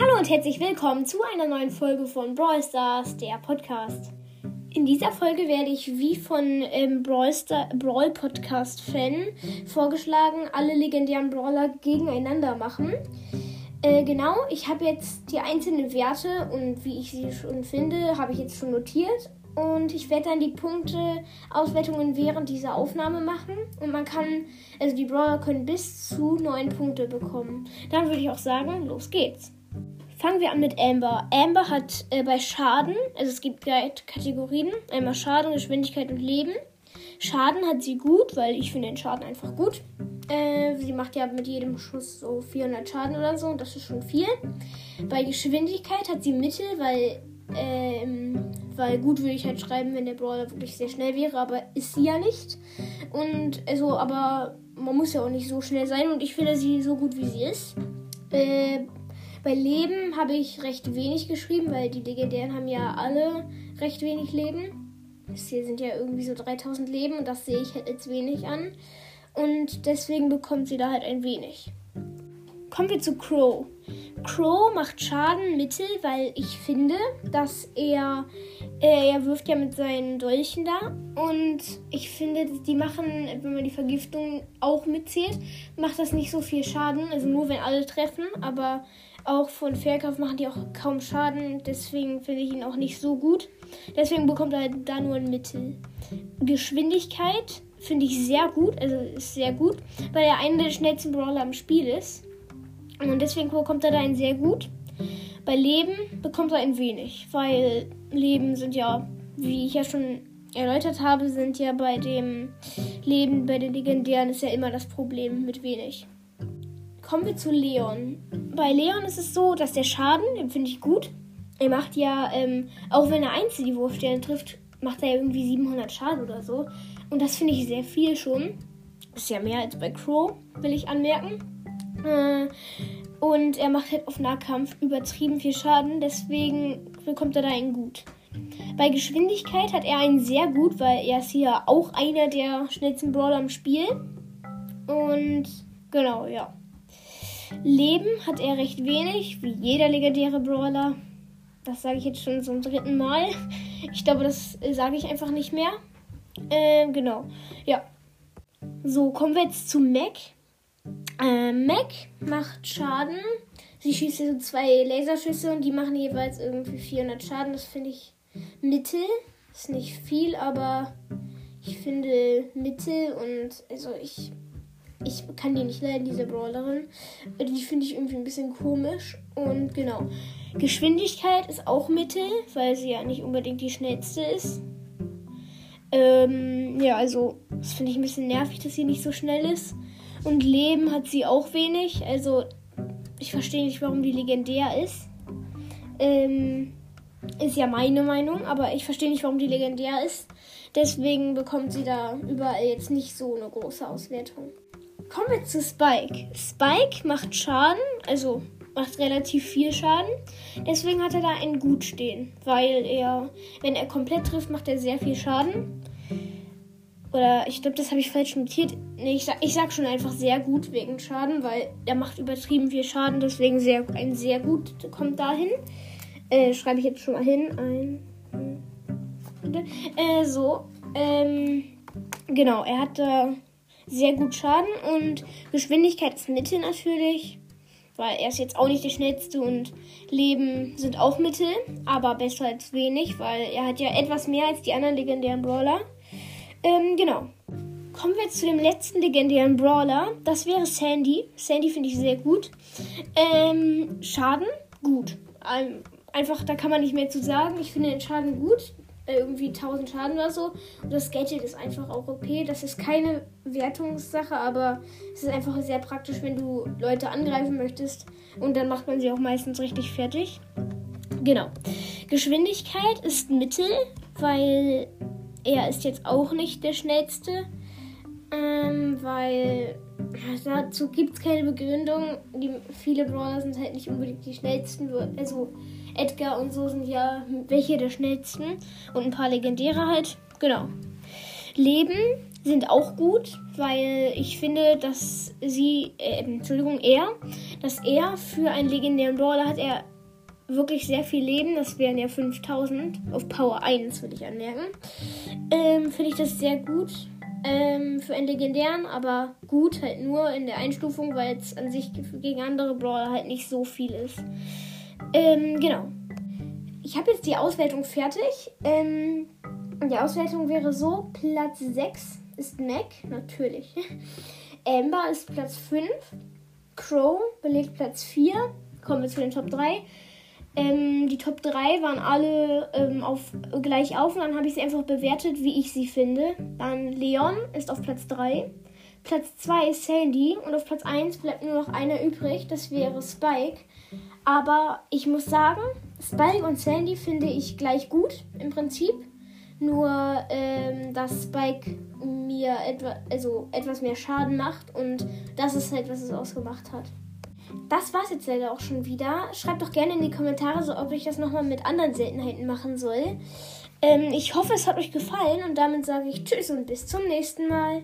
Hallo und herzlich willkommen zu einer neuen Folge von Brawl Stars, der Podcast. In dieser Folge werde ich wie von ähm, Brawl, Star Brawl Podcast Fan vorgeschlagen, alle legendären Brawler gegeneinander machen. Äh, genau, ich habe jetzt die einzelnen Werte und wie ich sie schon finde, habe ich jetzt schon notiert. Und ich werde dann die Punkte-Auswertungen während dieser Aufnahme machen. Und man kann, also die Brawler können bis zu neun Punkte bekommen. Dann würde ich auch sagen, los geht's. Fangen wir an mit Amber. Amber hat äh, bei Schaden, also es gibt drei Kategorien, einmal Schaden, Geschwindigkeit und Leben. Schaden hat sie gut, weil ich finde den Schaden einfach gut. Äh, sie macht ja mit jedem Schuss so 400 Schaden oder so und das ist schon viel. Bei Geschwindigkeit hat sie Mittel, weil, ähm, weil gut würde ich halt schreiben, wenn der Brawler wirklich sehr schnell wäre, aber ist sie ja nicht. Und also, aber man muss ja auch nicht so schnell sein und ich finde sie so gut, wie sie ist. Äh, bei Leben habe ich recht wenig geschrieben, weil die Legendären haben ja alle recht wenig Leben. Das hier sind ja irgendwie so 3000 Leben und das sehe ich als wenig an. Und deswegen bekommt sie da halt ein wenig. Kommen wir zu Crow. Crow macht Schaden mittel, weil ich finde, dass er, äh, er wirft ja mit seinen Dolchen da und ich finde, die machen, wenn man die Vergiftung auch mitzählt, macht das nicht so viel Schaden, also nur wenn alle treffen, aber auch von Verkauf machen die auch kaum Schaden, deswegen finde ich ihn auch nicht so gut. Deswegen bekommt er halt da nur ein Mittel. Geschwindigkeit finde ich sehr gut, also ist sehr gut, weil er einer der schnellsten Brawler im Spiel ist. Und deswegen bekommt er da ein sehr gut. Bei Leben bekommt er ein wenig, weil Leben sind ja, wie ich ja schon erläutert habe, sind ja bei dem Leben, bei den Legendären ist ja immer das Problem mit wenig. Kommen wir zu Leon. Bei Leon ist es so, dass der Schaden, den finde ich gut. Er macht ja, ähm, auch wenn er einzelne Wurfstellen trifft, macht er ja irgendwie 700 Schaden oder so. Und das finde ich sehr viel schon. Ist ja mehr als bei Crow, will ich anmerken. Äh, und er macht halt auf Nahkampf übertrieben viel Schaden, deswegen bekommt er da einen gut. Bei Geschwindigkeit hat er einen sehr gut, weil er ist hier auch einer der schnellsten Brawler im Spiel. Und genau, ja. Leben hat er recht wenig, wie jeder legendäre Brawler. Das sage ich jetzt schon zum dritten Mal. Ich glaube, das sage ich einfach nicht mehr. Ähm, genau. Ja. So, kommen wir jetzt zu Mac. Äh, Mac macht Schaden. Sie schießt so zwei Laserschüsse und die machen jeweils irgendwie 400 Schaden. Das finde ich mittel. Ist nicht viel, aber ich finde mittel und also ich ich kann die nicht leiden, diese Brawlerin. Die finde ich irgendwie ein bisschen komisch. Und genau. Geschwindigkeit ist auch Mittel, weil sie ja nicht unbedingt die schnellste ist. Ähm, ja, also, das finde ich ein bisschen nervig, dass sie nicht so schnell ist. Und Leben hat sie auch wenig. Also, ich verstehe nicht, warum die legendär ist. Ähm, ist ja meine Meinung, aber ich verstehe nicht, warum die legendär ist. Deswegen bekommt sie da überall jetzt nicht so eine große Auswertung. Kommen wir zu Spike. Spike macht Schaden, also macht relativ viel Schaden. Deswegen hat er da ein Gut stehen, weil er, wenn er komplett trifft, macht er sehr viel Schaden. Oder ich glaube, das habe ich falsch notiert. Nee, ich, sag, ich sag schon einfach sehr gut wegen Schaden, weil er macht übertrieben viel Schaden, deswegen sehr, ein sehr gut kommt dahin. Äh, schreibe ich jetzt schon mal hin. Ein. Äh, so. Ähm, genau, er hat da sehr gut Schaden und Geschwindigkeit ist Mittel natürlich, weil er ist jetzt auch nicht der schnellste und Leben sind auch Mittel, aber besser als wenig, weil er hat ja etwas mehr als die anderen legendären Brawler. Ähm, genau. Kommen wir zu dem letzten legendären Brawler. Das wäre Sandy. Sandy finde ich sehr gut. Ähm, Schaden? Gut. Einfach, da kann man nicht mehr zu sagen. Ich finde den Schaden gut irgendwie 1000 Schaden oder so. Und das Gadget ist einfach auch okay. Das ist keine Wertungssache, aber es ist einfach sehr praktisch, wenn du Leute angreifen möchtest. Und dann macht man sie auch meistens richtig fertig. Genau. Geschwindigkeit ist Mittel, weil er ist jetzt auch nicht der schnellste. Ähm, weil dazu gibt es keine Begründung. Die, viele Brawler sind halt nicht unbedingt die schnellsten. Also Edgar und so sind ja welche der schnellsten. Und ein paar legendäre halt. Genau. Leben sind auch gut, weil ich finde, dass sie, äh, Entschuldigung, er, dass er für einen legendären Brawler hat er wirklich sehr viel Leben. Das wären ja 5000 auf Power 1, würde ich anmerken. Ähm, finde ich das sehr gut ähm, für einen legendären, aber gut halt nur in der Einstufung, weil es an sich gegen andere Brawler halt nicht so viel ist. Ähm, genau. Ich habe jetzt die Auswertung fertig. Ähm, die Auswertung wäre so: Platz 6 ist Mac, natürlich. Amber ist Platz 5. Crow belegt Platz 4. Kommen wir zu den Top 3. Ähm, die Top 3 waren alle ähm, auf, gleich auf und dann habe ich sie einfach bewertet, wie ich sie finde. Dann Leon ist auf Platz 3. Platz 2 ist Sandy und auf Platz 1 bleibt nur noch einer übrig, das wäre Spike. Aber ich muss sagen, Spike und Sandy finde ich gleich gut im Prinzip. Nur, ähm, dass Spike mir etwa, also etwas mehr Schaden macht und das ist halt, was es ausgemacht hat. Das war's jetzt leider auch schon wieder. Schreibt doch gerne in die Kommentare, so, ob ich das nochmal mit anderen Seltenheiten machen soll. Ähm, ich hoffe, es hat euch gefallen und damit sage ich Tschüss und bis zum nächsten Mal.